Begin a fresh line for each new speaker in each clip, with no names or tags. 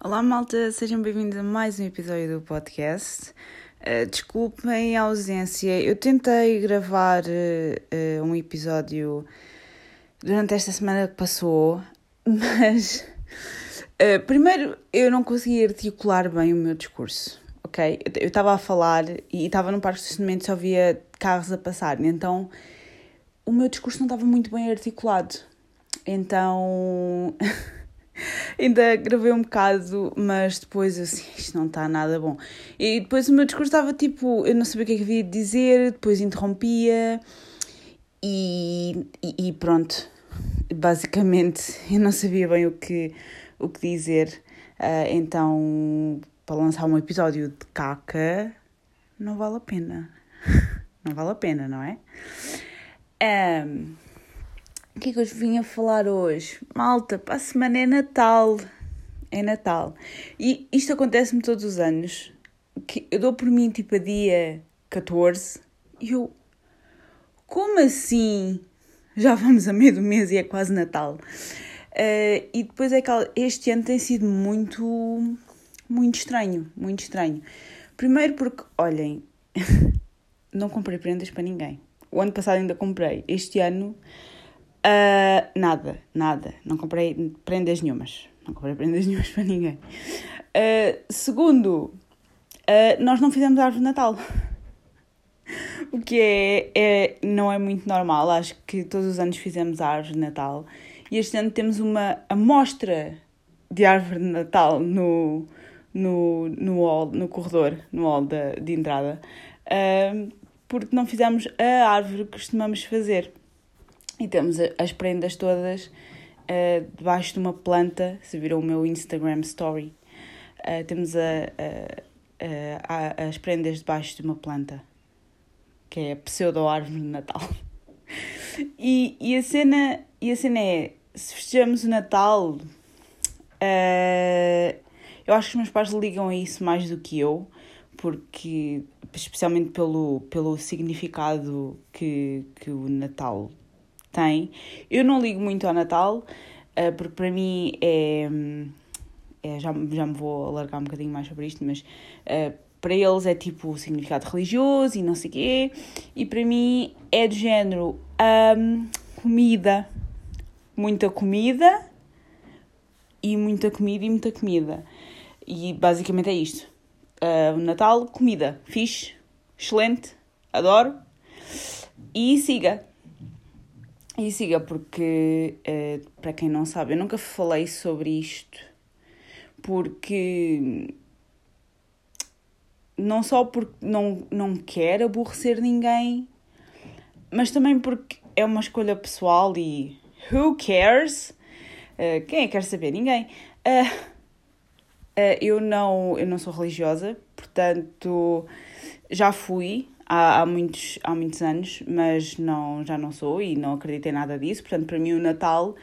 Olá, malta, sejam bem-vindos a mais um episódio do podcast. Uh, desculpem a ausência, eu tentei gravar uh, um episódio durante esta semana que passou, mas uh, primeiro eu não consegui articular bem o meu discurso, ok? Eu estava a falar e estava no parque de estacionamento só via carros a passar, então o meu discurso não estava muito bem articulado. Então. Ainda gravei um bocado, mas depois assim, isto não está nada bom. E depois o meu discurso estava tipo, eu não sabia o que é que havia de dizer, depois interrompia e, e, e pronto. Basicamente, eu não sabia bem o que, o que dizer. Uh, então, para lançar um episódio de caca, não vale a pena. não vale a pena, não é? Um, o que é que eu vim a falar hoje? Malta, para a semana é Natal. É Natal. E isto acontece-me todos os anos. Que eu dou por mim tipo a dia 14 e eu. Como assim? Já vamos a meio do mês e é quase Natal. Uh, e depois é que este ano tem sido muito, muito estranho. Muito estranho. Primeiro porque, olhem, não comprei prendas para ninguém. O ano passado ainda comprei. Este ano Uh, nada, nada. Não comprei prendas nenhumas. Não comprei prendas nenhumas para ninguém. Uh, segundo, uh, nós não fizemos árvore de Natal. o que é, é, não é muito normal. Acho que todos os anos fizemos a árvore de Natal. E este ano temos uma amostra de árvore de Natal no, no, no, hall, no corredor, no hall de, de entrada. porque não fizemos a árvore que costumamos fazer. E temos as prendas todas uh, debaixo de uma planta. Se viram o meu Instagram story, uh, temos a, a, a, as prendas debaixo de uma planta, que é a pseudo-árvore de Natal. e, e, a cena, e a cena é: se festejamos o Natal, uh, eu acho que os meus pais ligam a isso mais do que eu, porque especialmente pelo, pelo significado que, que o Natal tem. Eu não ligo muito ao Natal, uh, porque para mim é. é já, já me vou alargar um bocadinho mais sobre isto, mas uh, para eles é tipo significado religioso e não sei o quê, e para mim é do género um, comida, muita comida e muita comida e muita comida. E basicamente é isto. Uh, Natal, comida, fixe, excelente, adoro. E siga. E siga, porque, uh, para quem não sabe, eu nunca falei sobre isto, porque. Não só porque não, não quero aborrecer ninguém, mas também porque é uma escolha pessoal e who cares? Uh, quem é que quer saber? Ninguém. Uh, eu, não, eu não sou religiosa, portanto já fui há, há, muitos, há muitos anos, mas não, já não sou e não acredito em nada disso. Portanto, para mim, o Natal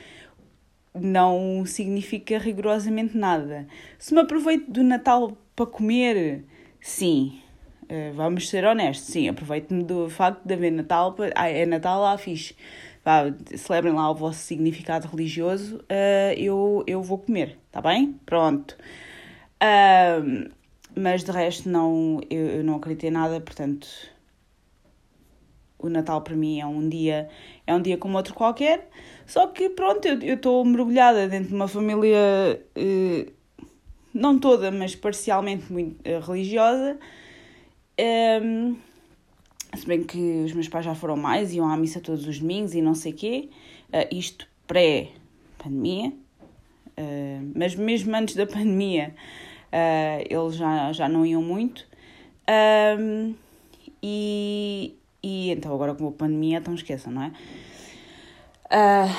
não significa rigorosamente nada. Se me aproveito do Natal para comer, sim. Uh, vamos ser honestos, sim, aproveito-me do facto de haver Natal, ah, é Natal lá, fixe. Vá, celebrem lá o vosso significado religioso, uh, eu, eu vou comer, tá bem? Pronto. Mas de resto não, eu, eu não acredito em nada, portanto o Natal para mim é um dia é um dia como outro qualquer. Só que pronto eu estou mergulhada dentro de uma família eh, não toda mas parcialmente muito eh, religiosa. Um, se bem que os meus pais já foram mais iam à missa todos os domingos e não sei quê. Uh, isto pré pandemia uh, mas mesmo antes da pandemia uh, eles já, já não iam muito. Um, e, e então agora com a pandemia, então esqueçam, não é? Uh,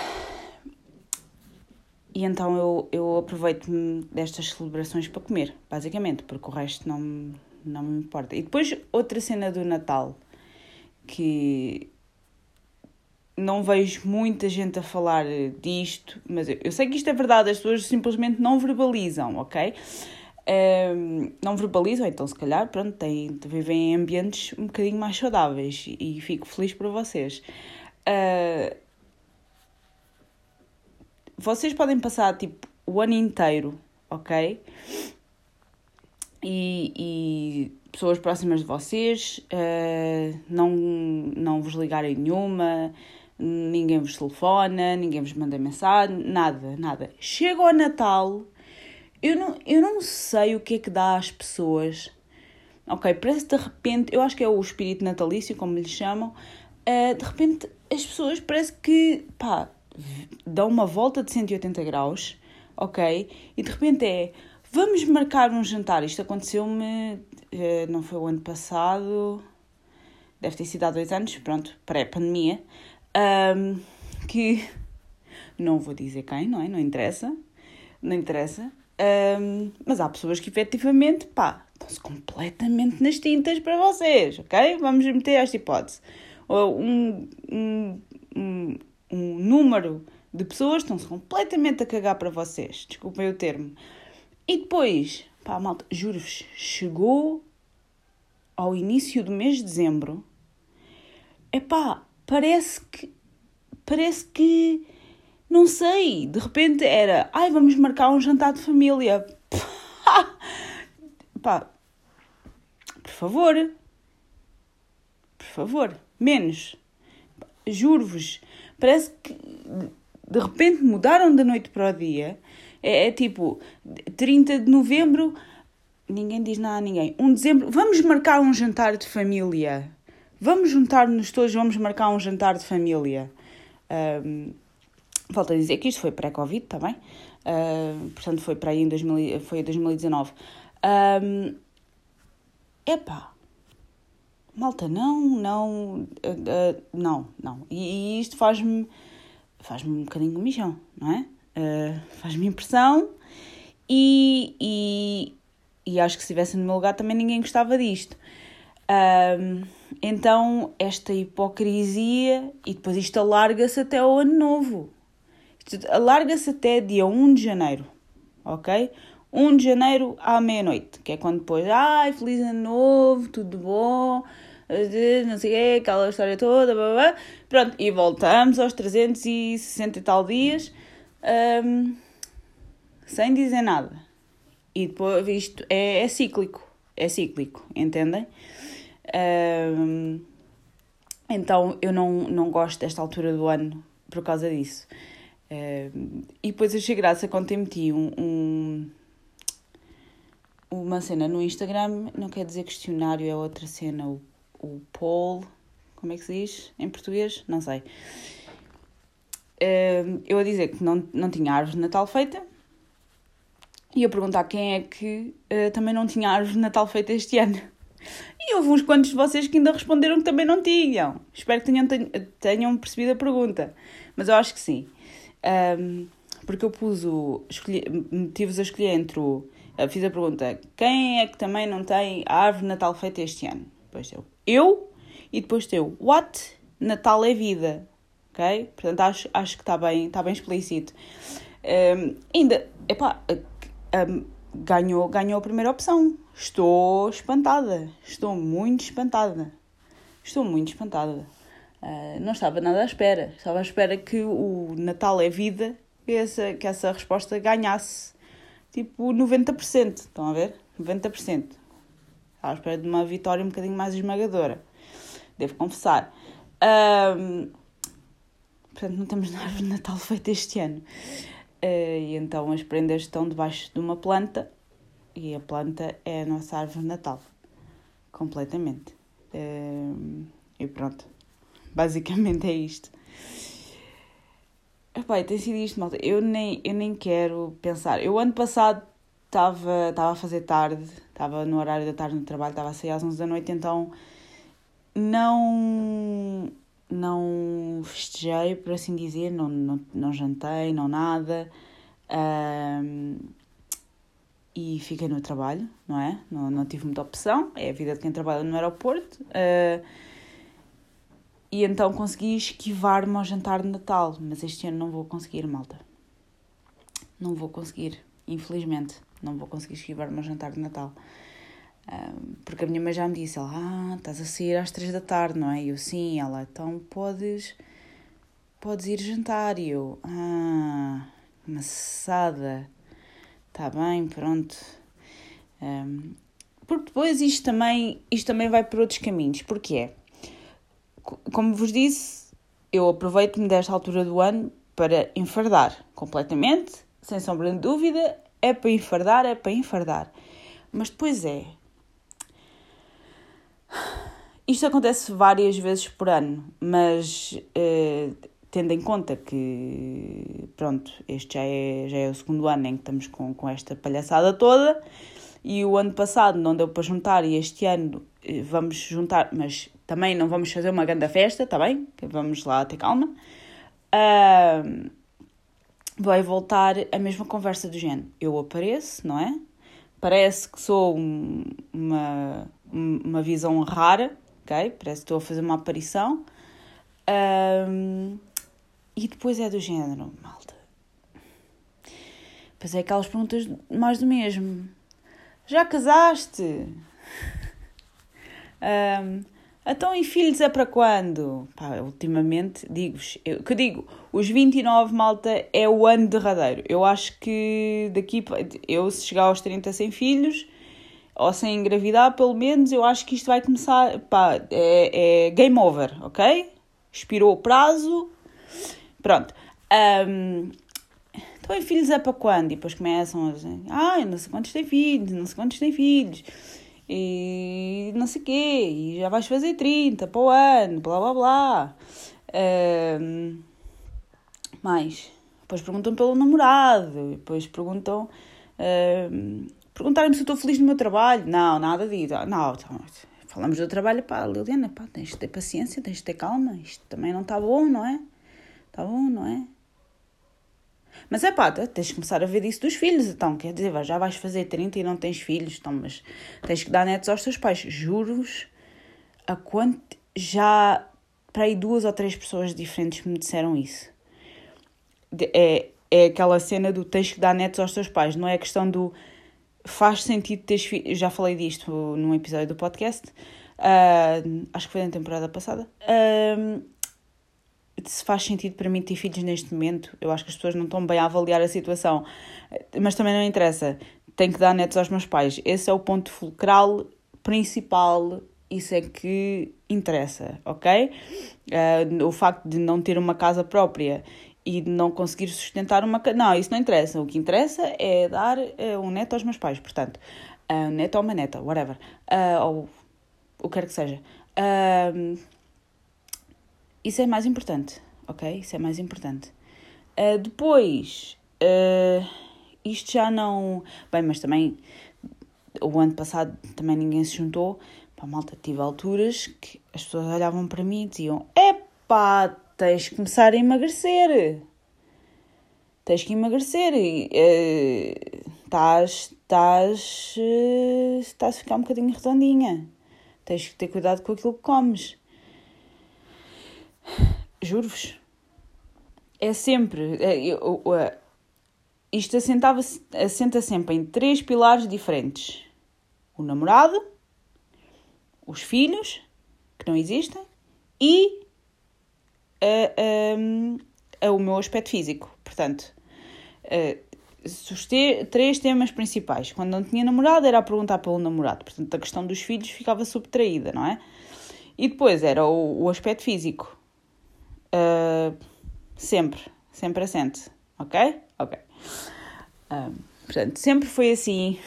e então eu, eu aproveito-me destas celebrações para comer, basicamente, porque o resto não, não me importa. E depois outra cena do Natal que não vejo muita gente a falar disto, mas eu, eu sei que isto é verdade, as pessoas simplesmente não verbalizam, ok? Um, não verbalizam, então se calhar, pronto, têm, vivem em ambientes um bocadinho mais saudáveis e, fico feliz por vocês. Uh, vocês podem passar tipo o ano inteiro ok? E, e pessoas próximas de vocês, uh, não, não vos ligarem nenhuma, ninguém vos telefona, ninguém vos manda mensagem, nada, nada. Chega ao Natal, eu não, eu não sei o que é que dá às pessoas. Ok, parece de repente, eu acho que é o espírito natalício, como lhe chamam, uh, de repente as pessoas parece que, pá, dão uma volta de 180 graus, ok? E de repente é, vamos marcar um jantar. Isto aconteceu-me eh, não foi o ano passado, deve ter sido há dois anos, pronto, pré-pandemia, um, que não vou dizer quem, não é? Não interessa, não interessa, um, mas há pessoas que efetivamente, pá, estão-se completamente nas tintas para vocês, ok? Vamos meter esta hipótese. Um, um, um, um número de pessoas estão-se completamente a cagar para vocês, desculpem o termo. E depois, Pá, malta, juro-vos, chegou ao início do mês de dezembro. Epá, parece que. Parece que. Não sei, de repente era. Ai, vamos marcar um jantar de família. Pá, por favor. Por favor, menos. Juro-vos, parece que de repente mudaram da noite para o dia é, é tipo, 30 de novembro, ninguém diz nada a ninguém. 1 de dezembro, vamos marcar um jantar de família. Vamos juntar-nos todos, vamos marcar um jantar de família. Um, volto a dizer que isto foi pré-Covid também. Uh, portanto, foi para aí em 2000, foi 2019. Um, epá, malta, não, não, uh, uh, não, não. E, e isto faz-me faz-me um bocadinho de mijão, não é? Faz-me impressão e, e, e, acho que se estivesse no meu lugar também ninguém gostava disto. Uh, então, esta hipocrisia e depois isto alarga-se até ao ano novo. Alarga-se até dia 1 de janeiro, ok? 1 de janeiro à meia-noite, que é quando depois, ai, feliz ano novo, tudo bom, não sei o quê, aquela história toda, blá, blá. pronto, e voltamos aos 360 e tal dias um, sem dizer nada. E depois isto é, é cíclico, é cíclico, entendem? Um, então eu não, não gosto desta altura do ano por causa disso. Um, e depois achei graça quando te meti um, um, uma cena no Instagram, não quer dizer questionário, é outra cena, o, o poll, como é que se diz em português? Não sei eu a dizer que não, não tinha árvore de Natal feita e a perguntar quem é que uh, também não tinha árvore de Natal feita este ano. E houve uns quantos de vocês que ainda responderam que também não tinham. Espero que tenham, tenham percebido a pergunta. Mas eu acho que sim. Um, porque eu pus o. Meti-vos a escolher entre o. Fiz a pergunta: quem é que também não tem a árvore de Natal feita este ano? Depois eu. Eu. E depois teu. What? Natal é vida ok? Portanto, acho, acho que está bem, está bem explícito. Um, ainda, epá, um, ganhou, ganhou a primeira opção. Estou espantada, estou muito espantada. Estou muito espantada. Uh, não estava nada à espera. Estava à espera que o Natal é vida, que essa, que essa resposta ganhasse tipo 90%. Estão a ver? 90%. Estava à espera de uma vitória um bocadinho mais esmagadora. Devo confessar. Um, Portanto, não temos árvore de Natal feita este ano. Uh, e então as prendas estão debaixo de uma planta e a planta é a nossa árvore de Natal. Completamente. Uh, e pronto. Basicamente é isto. Epá, tem sido isto, malta. Eu nem, eu nem quero pensar. Eu ano passado estava a fazer tarde, estava no horário da tarde no trabalho, estava a sair às 11 da noite, então não não festejei, por assim dizer, não, não, não jantei, não nada. Um, e fiquei no trabalho, não é? Não, não tive muita opção, é a vida de quem trabalha no aeroporto. Uh, e então consegui esquivar-me ao jantar de Natal, mas este ano não vou conseguir, malta. Não vou conseguir, infelizmente, não vou conseguir esquivar-me ao jantar de Natal porque a minha mãe já me disse, ela, ah, estás a sair às três da tarde, não é? E eu, sim, ela, então podes, podes ir jantar. E eu, ah, maçada, está bem, pronto. Porque depois isto também, isto também vai por outros caminhos. Porque é, como vos disse, eu aproveito-me desta altura do ano para enfardar completamente, sem sombra de dúvida, é para enfardar, é para enfardar. Mas depois é. Isto acontece várias vezes por ano, mas eh, tendo em conta que, pronto, este já é, já é o segundo ano em que estamos com, com esta palhaçada toda, e o ano passado não deu para juntar, e este ano eh, vamos juntar, mas também não vamos fazer uma grande festa, está bem? Vamos lá ter calma. Uh, vai voltar a mesma conversa do género. Eu apareço, não é? Parece que sou um, uma, uma visão rara, ok? Parece que estou a fazer uma aparição. E depois é do género, malta. Pois é aquelas perguntas mais do mesmo. Já casaste? um, Então, e filhos é para quando? Pá, ultimamente, digo-vos, que digo, os 29, malta, é o ano derradeiro. Eu acho que daqui, eu se chegar aos 30 sem filhos, ou sem engravidar, pelo menos, eu acho que isto vai começar, pá, é, é game over, ok? Expirou o prazo, pronto. Um, então, e filhos é para quando? E depois começam a dizer, ah, não sei quantos têm filhos, não sei quantos têm filhos e não sei quê, e já vais fazer 30 para o ano, blá blá blá. Um, mais. Depois perguntam pelo namorado, depois perguntam. Um, Perguntaram-me se eu estou feliz no meu trabalho. Não, nada disso. Não, então, falamos do trabalho, pá, Liliana, pá, tens de ter paciência, tens de ter calma. Isto também não está bom, não é? Está bom, não é? Mas é pá, tens de começar a ver isso dos filhos, então, quer dizer, já vais fazer 30 e não tens filhos, então, mas tens que dar netos aos teus pais. Juro-vos, a quanto já para aí duas ou três pessoas diferentes me disseram isso. É, é aquela cena do tens que dar netos aos teus pais, não é a questão do faz sentido teres filhos. Já falei disto num episódio do podcast, uh, acho que foi na temporada passada. Uh, se faz sentido para mim ter filhos neste momento, eu acho que as pessoas não estão bem a avaliar a situação, mas também não interessa. Tenho que dar netos aos meus pais. Esse é o ponto fulcral principal. Isso é que interessa, ok? Uh, o facto de não ter uma casa própria e de não conseguir sustentar uma casa. Não, isso não interessa. O que interessa é dar uh, um neto aos meus pais, portanto, uh, um neto ou uma neta, whatever. Uh, ou o que quer que seja. Uh, isso é mais importante, ok? Isso é mais importante. Uh, depois, uh, isto já não. Bem, mas também o ano passado também ninguém se juntou. Pá, malta, tive alturas que as pessoas olhavam para mim e diziam: Epá, tens que começar a emagrecer. Tens que emagrecer. Estás. Uh, estás. Uh, estás a ficar um bocadinho redondinha. Tens que ter cuidado com aquilo que comes. Juro-vos. É sempre. É, eu, eu, isto assentava, assenta sempre em três pilares diferentes: o namorado, os filhos, que não existem, e a, o meu aspecto físico. Portanto, te, três temas principais. Quando não tinha namorado, era a perguntar pelo namorado. Portanto, a questão dos filhos ficava subtraída, não é? E depois era o, o aspecto físico. Uh, sempre, sempre assente, ok? Ok. Uh, portanto, sempre foi assim.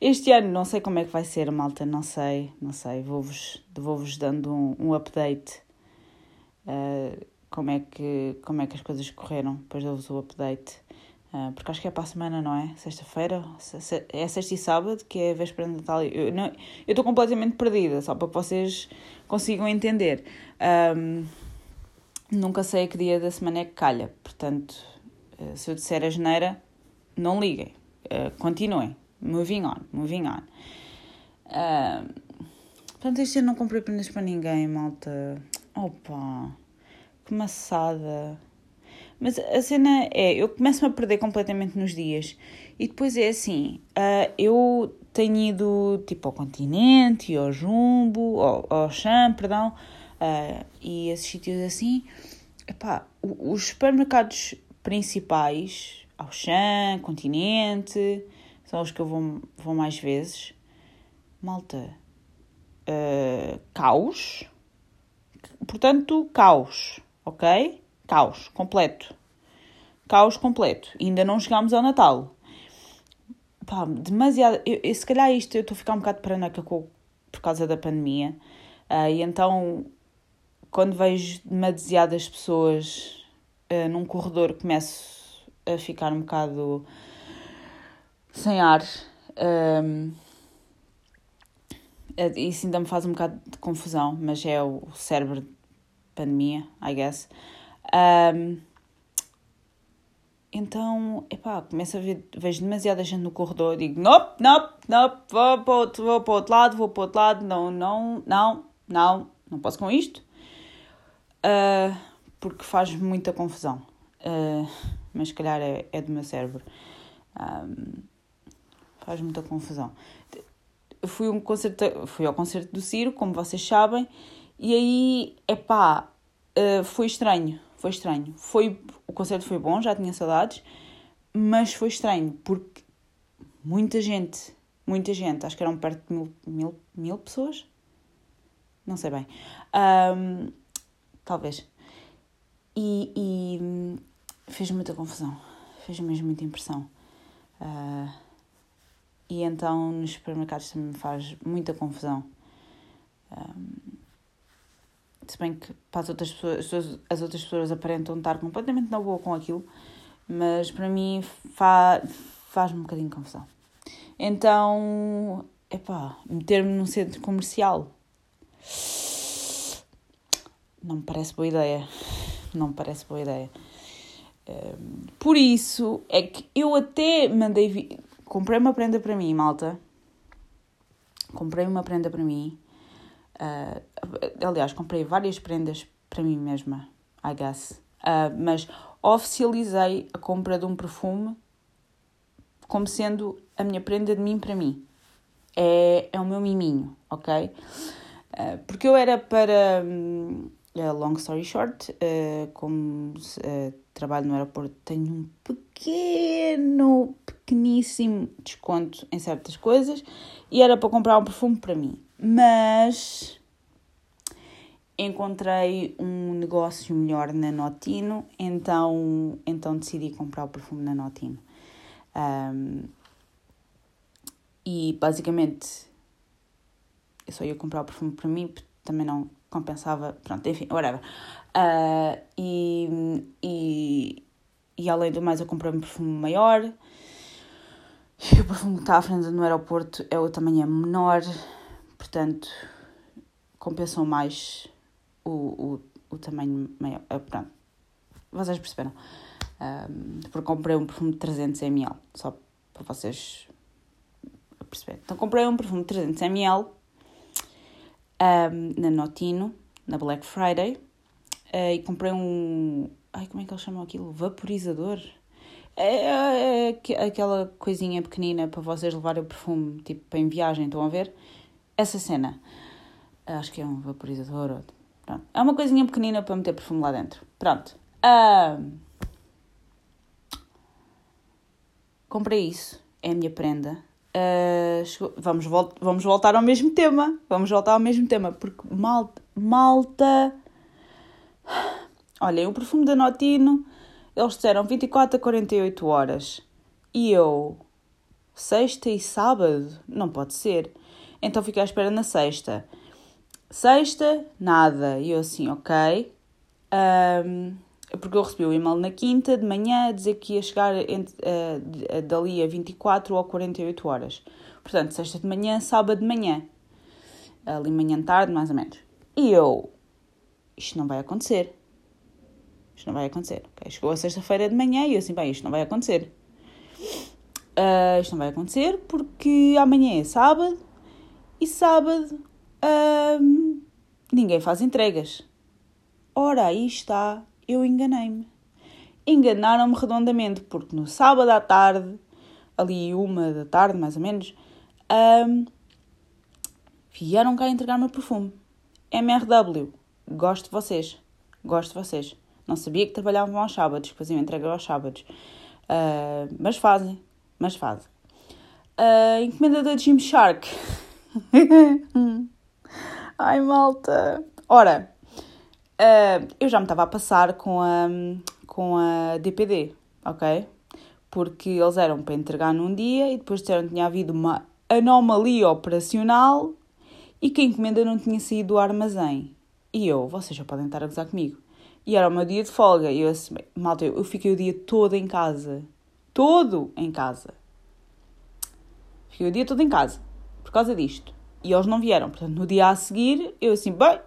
Este ano não sei como é que vai ser, malta, não sei, não sei. Vou-vos vou -vos dando um, um update. Uh, como, é que, como é que as coisas correram, depois dou-vos o update. Porque acho que é para a semana, não é? Sexta-feira? É sexta e sábado, que é a véspera de Natal. Eu estou completamente perdida, só para que vocês consigam entender. Um, nunca sei a que dia da semana é que calha. Portanto, eh, se eu disser a geneira, não liguem. Uh, continuem. Moving on, moving on. Portanto, este ano não comprei prendas para ninguém, malta. Opa, que maçada. Mas a cena é, eu começo-me a perder completamente nos dias. E depois é assim, uh, eu tenho ido tipo ao continente, ao jumbo, ao, ao cham, perdão, uh, e esses sítios assim, epá, os supermercados principais, ao Chã, Continente, são os que eu vou, vou mais vezes. Malta, uh, caos, portanto, caos, ok? Caos, completo. Caos completo. Ainda não chegámos ao Natal. Pá, demasiado. Eu, eu, se calhar isto eu estou a ficar um bocado paranoica com, por causa da pandemia. Uh, e então, quando vejo demasiadas pessoas uh, num corredor, começo a ficar um bocado sem ar. Um, isso ainda me faz um bocado de confusão, mas é o cérebro de pandemia, I guess. Um, então, epá, começo a ver, vejo demasiada gente no corredor, digo, nope, nope, nope, vou para, outro, vou para outro lado, vou para outro lado, não, não, não, não, não posso com isto, uh, porque faz muita confusão, uh, mas se calhar é, é do meu cérebro, um, faz muita confusão. Fui, um concerto, fui ao concerto do Ciro, como vocês sabem, e aí, epá, uh, foi estranho, foi estranho. Foi, o concerto foi bom, já tinha saudades, mas foi estranho porque muita gente, muita gente, acho que eram perto de mil, mil, mil pessoas, não sei bem, um, talvez. E, e fez muita confusão, fez mesmo muita impressão. Uh, e então nos supermercados também me faz muita confusão. Um, se bem que para as outras pessoas, as outras pessoas aparentam estar completamente na boa com aquilo, mas para mim fa, faz-me um bocadinho de confusão. Então, epá, meter-me num centro comercial não me parece boa ideia. Não me parece boa ideia. Hum, por isso é que eu até mandei. Comprei uma prenda para mim, malta. Comprei uma prenda para mim Uh, aliás, comprei várias prendas para mim mesma, I guess. Uh, mas oficializei a compra de um perfume como sendo a minha prenda de mim para mim. É, é o meu miminho, ok? Uh, porque eu era para. Um, long story short, uh, como uh, trabalho no aeroporto, tenho um pequeno, pequeníssimo desconto em certas coisas e era para comprar um perfume para mim mas encontrei um negócio melhor na Notino, então, então decidi comprar o perfume na Notino. Um, e basicamente eu só ia comprar o perfume para mim, também não compensava, pronto, enfim, whatever. Uh, e, e, e além do mais, eu comprei um perfume maior. E o perfume que está à frente no aeroporto é o tamanho menor, portanto, compensam mais o, o, o tamanho maior. Uh, pronto, vocês perceberam. Um, porque comprei um perfume de 300 ml, só para vocês perceberem. Então, comprei um perfume de 300 ml um, na Notino, na Black Friday, uh, e comprei um. Ai, como é que eles chamam aquilo? Vaporizador? É, é, é, aquela coisinha pequenina para vocês levarem o perfume, tipo, em viagem, estão a ver? essa cena. Acho que é um vaporizador. Pronto. É uma coisinha pequenina para meter perfume lá dentro. Pronto. comprei isso. É a minha prenda. Uh, chegou... vamos, vol vamos voltar ao mesmo tema. Vamos voltar ao mesmo tema. Porque malta. Malta. Olhem, o perfume da Notino. Eles disseram 24 a 48 horas. E eu. Sexta e sábado? Não pode ser. Então fiquei à espera na sexta. Sexta, nada. E eu assim, ok. Um, porque eu recebi o e-mail na quinta de manhã a dizer que ia chegar entre, uh, dali a 24 ou 48 horas. Portanto, sexta de manhã, sábado de manhã. Ali manhã tarde, mais ou menos. E eu, isto não vai acontecer. Isto não vai acontecer. Okay? Chegou a sexta-feira de manhã e eu assim, bem, isto não vai acontecer. Uh, isto não vai acontecer porque amanhã é sábado e sábado hum, ninguém faz entregas. Ora, aí está, eu enganei-me. Enganaram-me redondamente, porque no sábado à tarde, ali uma da tarde mais ou menos, hum, vieram cá entregar meu perfume. MRW, gosto de vocês, gosto de vocês. Não sabia que trabalhavam aos sábados, que faziam entrega aos sábados. Uh, mas fazem, mas fazem. Uh, encomenda da Gymshark. Ai, malta. Ora, uh, eu já me estava a passar com a, com a DPD, ok? Porque eles eram para entregar num dia e depois disseram que tinha havido uma anomalia operacional e que a encomenda não tinha saído do armazém. E eu, vocês já podem estar a gozar comigo. E era o meu dia de folga. E eu assim, malta, eu fiquei o dia todo em casa. Todo em casa. Fiquei o dia todo em casa. Por causa disto. E eles não vieram. Portanto, no dia a seguir, eu assim, bem.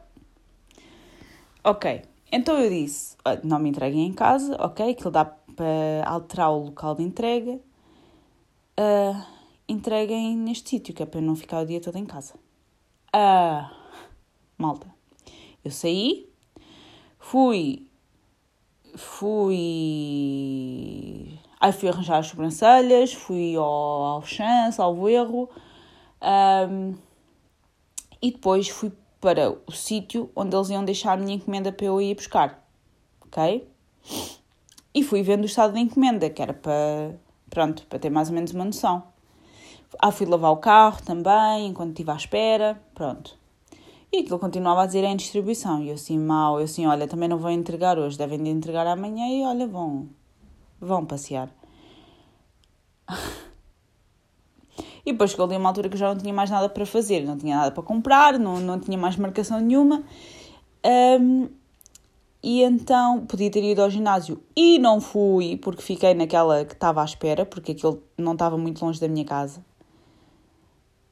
Ok. Então eu disse, não me entreguem em casa, ok? Ele dá para alterar o local de entrega. Uh, entreguem neste sítio, que é para eu não ficar o dia todo em casa. Ah, malta. Eu saí, fui. Fui. Aí fui arranjar as sobrancelhas, fui ao, ao chance, ao erro. Um, e depois fui para o sítio onde eles iam deixar a minha encomenda para eu ir buscar. Ok? E fui vendo o estado da encomenda, que era para, pronto, para ter mais ou menos uma noção. Ah, fui lavar o carro também, enquanto estive à espera, pronto. E aquilo continuava a dizer em distribuição. E eu assim, mal, eu assim, olha, também não vou entregar hoje, devem de entregar amanhã e olha, vão, vão passear. E depois chegou ali uma altura que já não tinha mais nada para fazer, não tinha nada para comprar, não, não tinha mais marcação nenhuma. Um, e então podia ter ido ao ginásio e não fui, porque fiquei naquela que estava à espera, porque aquilo não estava muito longe da minha casa.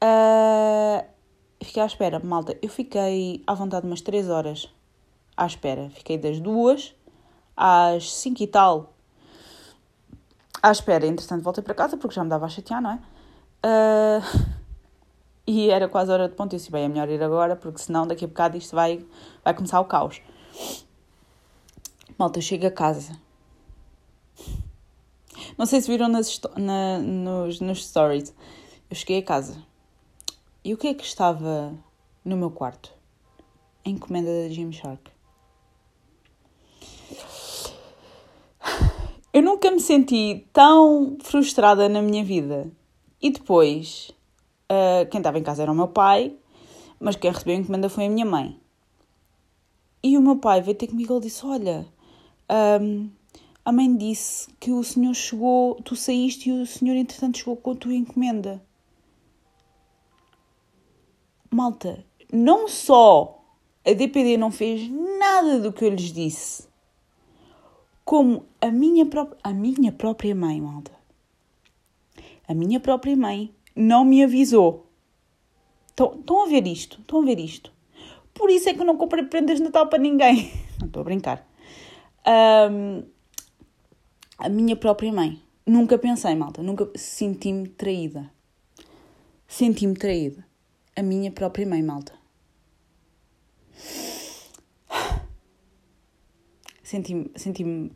Uh, fiquei à espera, malta. Eu fiquei à vontade umas 3 horas à espera. Fiquei das duas às 5 e tal à espera. Entretanto, voltei para casa porque já me dava a chatear, não é? Uh, e era quase hora de ponto. Eu disse, bem, é melhor ir agora porque senão daqui a bocado isto vai, vai começar o caos. Malta, eu chego a casa. Não sei se viram nas, na, nos, nos stories. Eu cheguei a casa e o que é que estava no meu quarto? A encomenda da Gymshark. Eu nunca me senti tão frustrada na minha vida. E depois, uh, quem estava em casa era o meu pai, mas quem recebeu a encomenda foi a minha mãe. E o meu pai veio ter comigo e disse: Olha, um, a mãe disse que o senhor chegou, tu saíste e o senhor entretanto chegou com a tua encomenda malta, não só a DPD não fez nada do que eu lhes disse, como a minha, a minha própria mãe, malta. A minha própria mãe não me avisou. Estão, estão a ver isto? Estão a ver isto? Por isso é que eu não comprei prendas de Natal para ninguém. Não estou a brincar. Um, a minha própria mãe. Nunca pensei, malta. Nunca senti-me traída. Senti-me traída a minha própria mãe, malta. Senti-me senti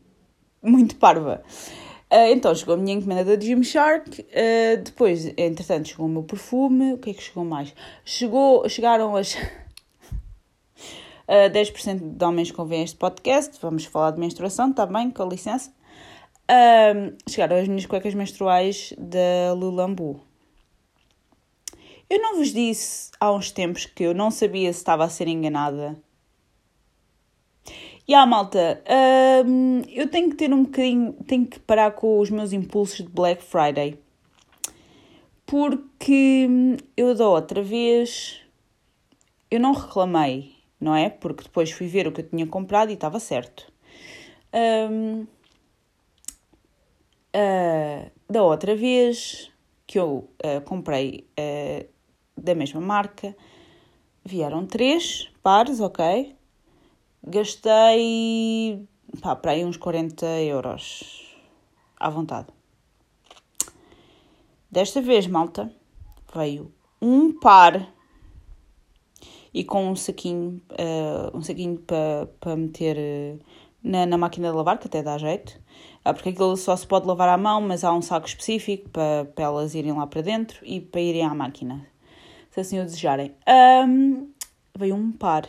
muito parva. Uh, então chegou a minha encomenda da Gymshark, uh, depois, entretanto, chegou o meu perfume. O que é que chegou mais? Chegou, chegaram as. Uh, ah, 10% de homens ouvem este podcast. Vamos falar de menstruação, está bem? Com licença. Uh, chegaram as minhas cuecas menstruais da Lulambu. Eu não vos disse há uns tempos que eu não sabia se estava a ser enganada. E a malta, hum, eu tenho que ter um bocadinho, tenho que parar com os meus impulsos de Black Friday. Porque hum, eu da outra vez, eu não reclamei, não é? Porque depois fui ver o que eu tinha comprado e estava certo. Um, uh, ah, da outra vez que eu uh, comprei uh, da mesma marca. Vieram três pares, ok? Gastei pá, para aí uns 40 euros à vontade. Desta vez, malta, veio um par e com um saquinho, uh, um saquinho para pa meter uh, na, na máquina de lavar, que até dá jeito. Uh, porque aquilo só se pode lavar à mão, mas há um saco específico para, para elas irem lá para dentro e para irem à máquina se assim o desejarem. Um, veio um par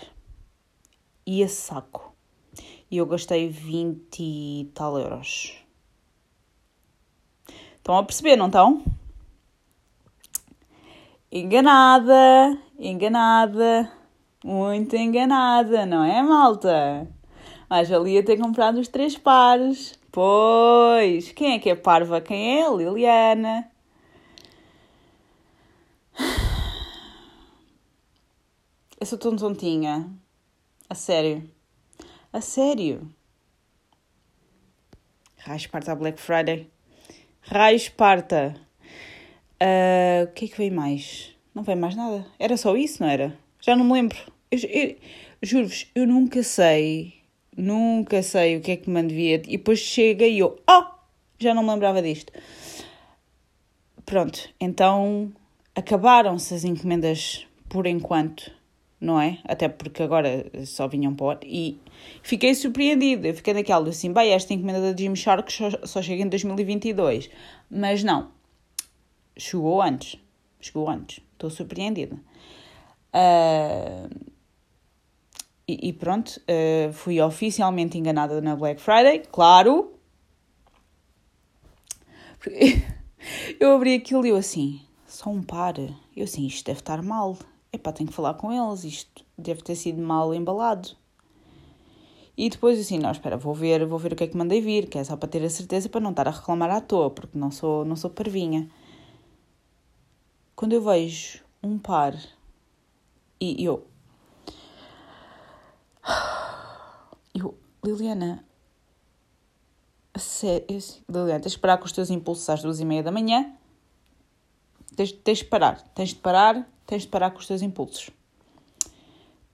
a saco. E eu gastei 20 e tal euros. Estão a perceber, não estão? Enganada, enganada, muito enganada, não é, malta? Mas valia ter comprado os três pares. Pois, quem é que é parva? Quem é? Liliana. Eu sou tão tontinha. A sério. A sério. Raio Esparta Black Friday. Raio Esparta. Uh, o que é que veio mais? Não veio mais nada. Era só isso, não era? Já não me lembro. Eu, eu, Juro-vos, eu nunca sei. Nunca sei o que é que me devia. E depois chega e eu. Oh! Já não me lembrava disto. Pronto, então acabaram-se as encomendas por enquanto não é? Até porque agora só vinham para o E fiquei surpreendida. Eu fiquei naquela assim, bem, esta encomenda da Jim Shark só, só chega em 2022. Mas não. Chegou antes. Chegou antes. Estou surpreendida. Uh, e, pronto, uh, fui oficialmente enganada na Black Friday, claro. Eu abri aquilo e eu assim, só um par. Eu assim, isto deve estar mal epá, tenho que falar com eles, isto deve ter sido mal embalado. E depois assim, não, espera, vou ver, vou ver o que é que mandei vir, que é só para ter a certeza para não estar a reclamar à toa, porque não sou, não sou parvinha. Quando eu vejo um par e eu. Eu, Liliana, sério, Liliana, tens de parar com os teus impulsos às duas e meia da manhã. Tens, tens de parar, tens de parar, tens de parar com os teus impulsos.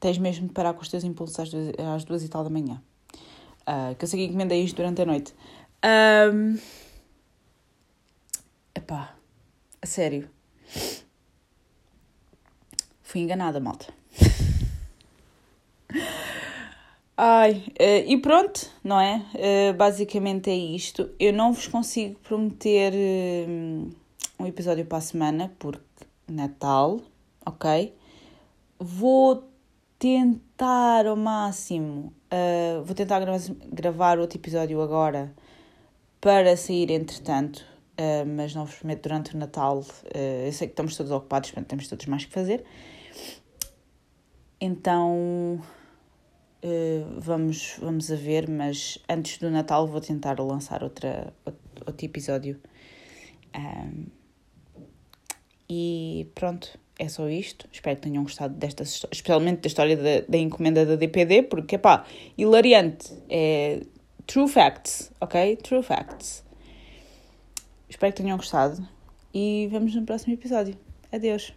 Tens mesmo de parar com os teus impulsos às duas, às duas e tal da manhã. Uh, que eu sei que encomendei isto durante a noite. Um... Epá, a sério. Fui enganada, malta. Ai, uh, e pronto, não é? Uh, basicamente é isto. Eu não vos consigo prometer uh, um episódio para a semana, porque Natal, ok? Vou tentar ao máximo, uh, vou tentar gra gravar outro episódio agora para sair entretanto, uh, mas não vos prometo durante o Natal. Uh, eu sei que estamos todos ocupados, portanto temos todos mais que fazer. Então vamos, vamos a ver, mas antes do Natal vou tentar lançar outra, outro, episódio. Um, e pronto é só isto. Espero que tenham gostado desta especialmente da história da, da encomenda da DPD, porque, pá, hilariante. É true facts, ok? True facts. Espero que tenham gostado e vemos no próximo episódio. Adeus.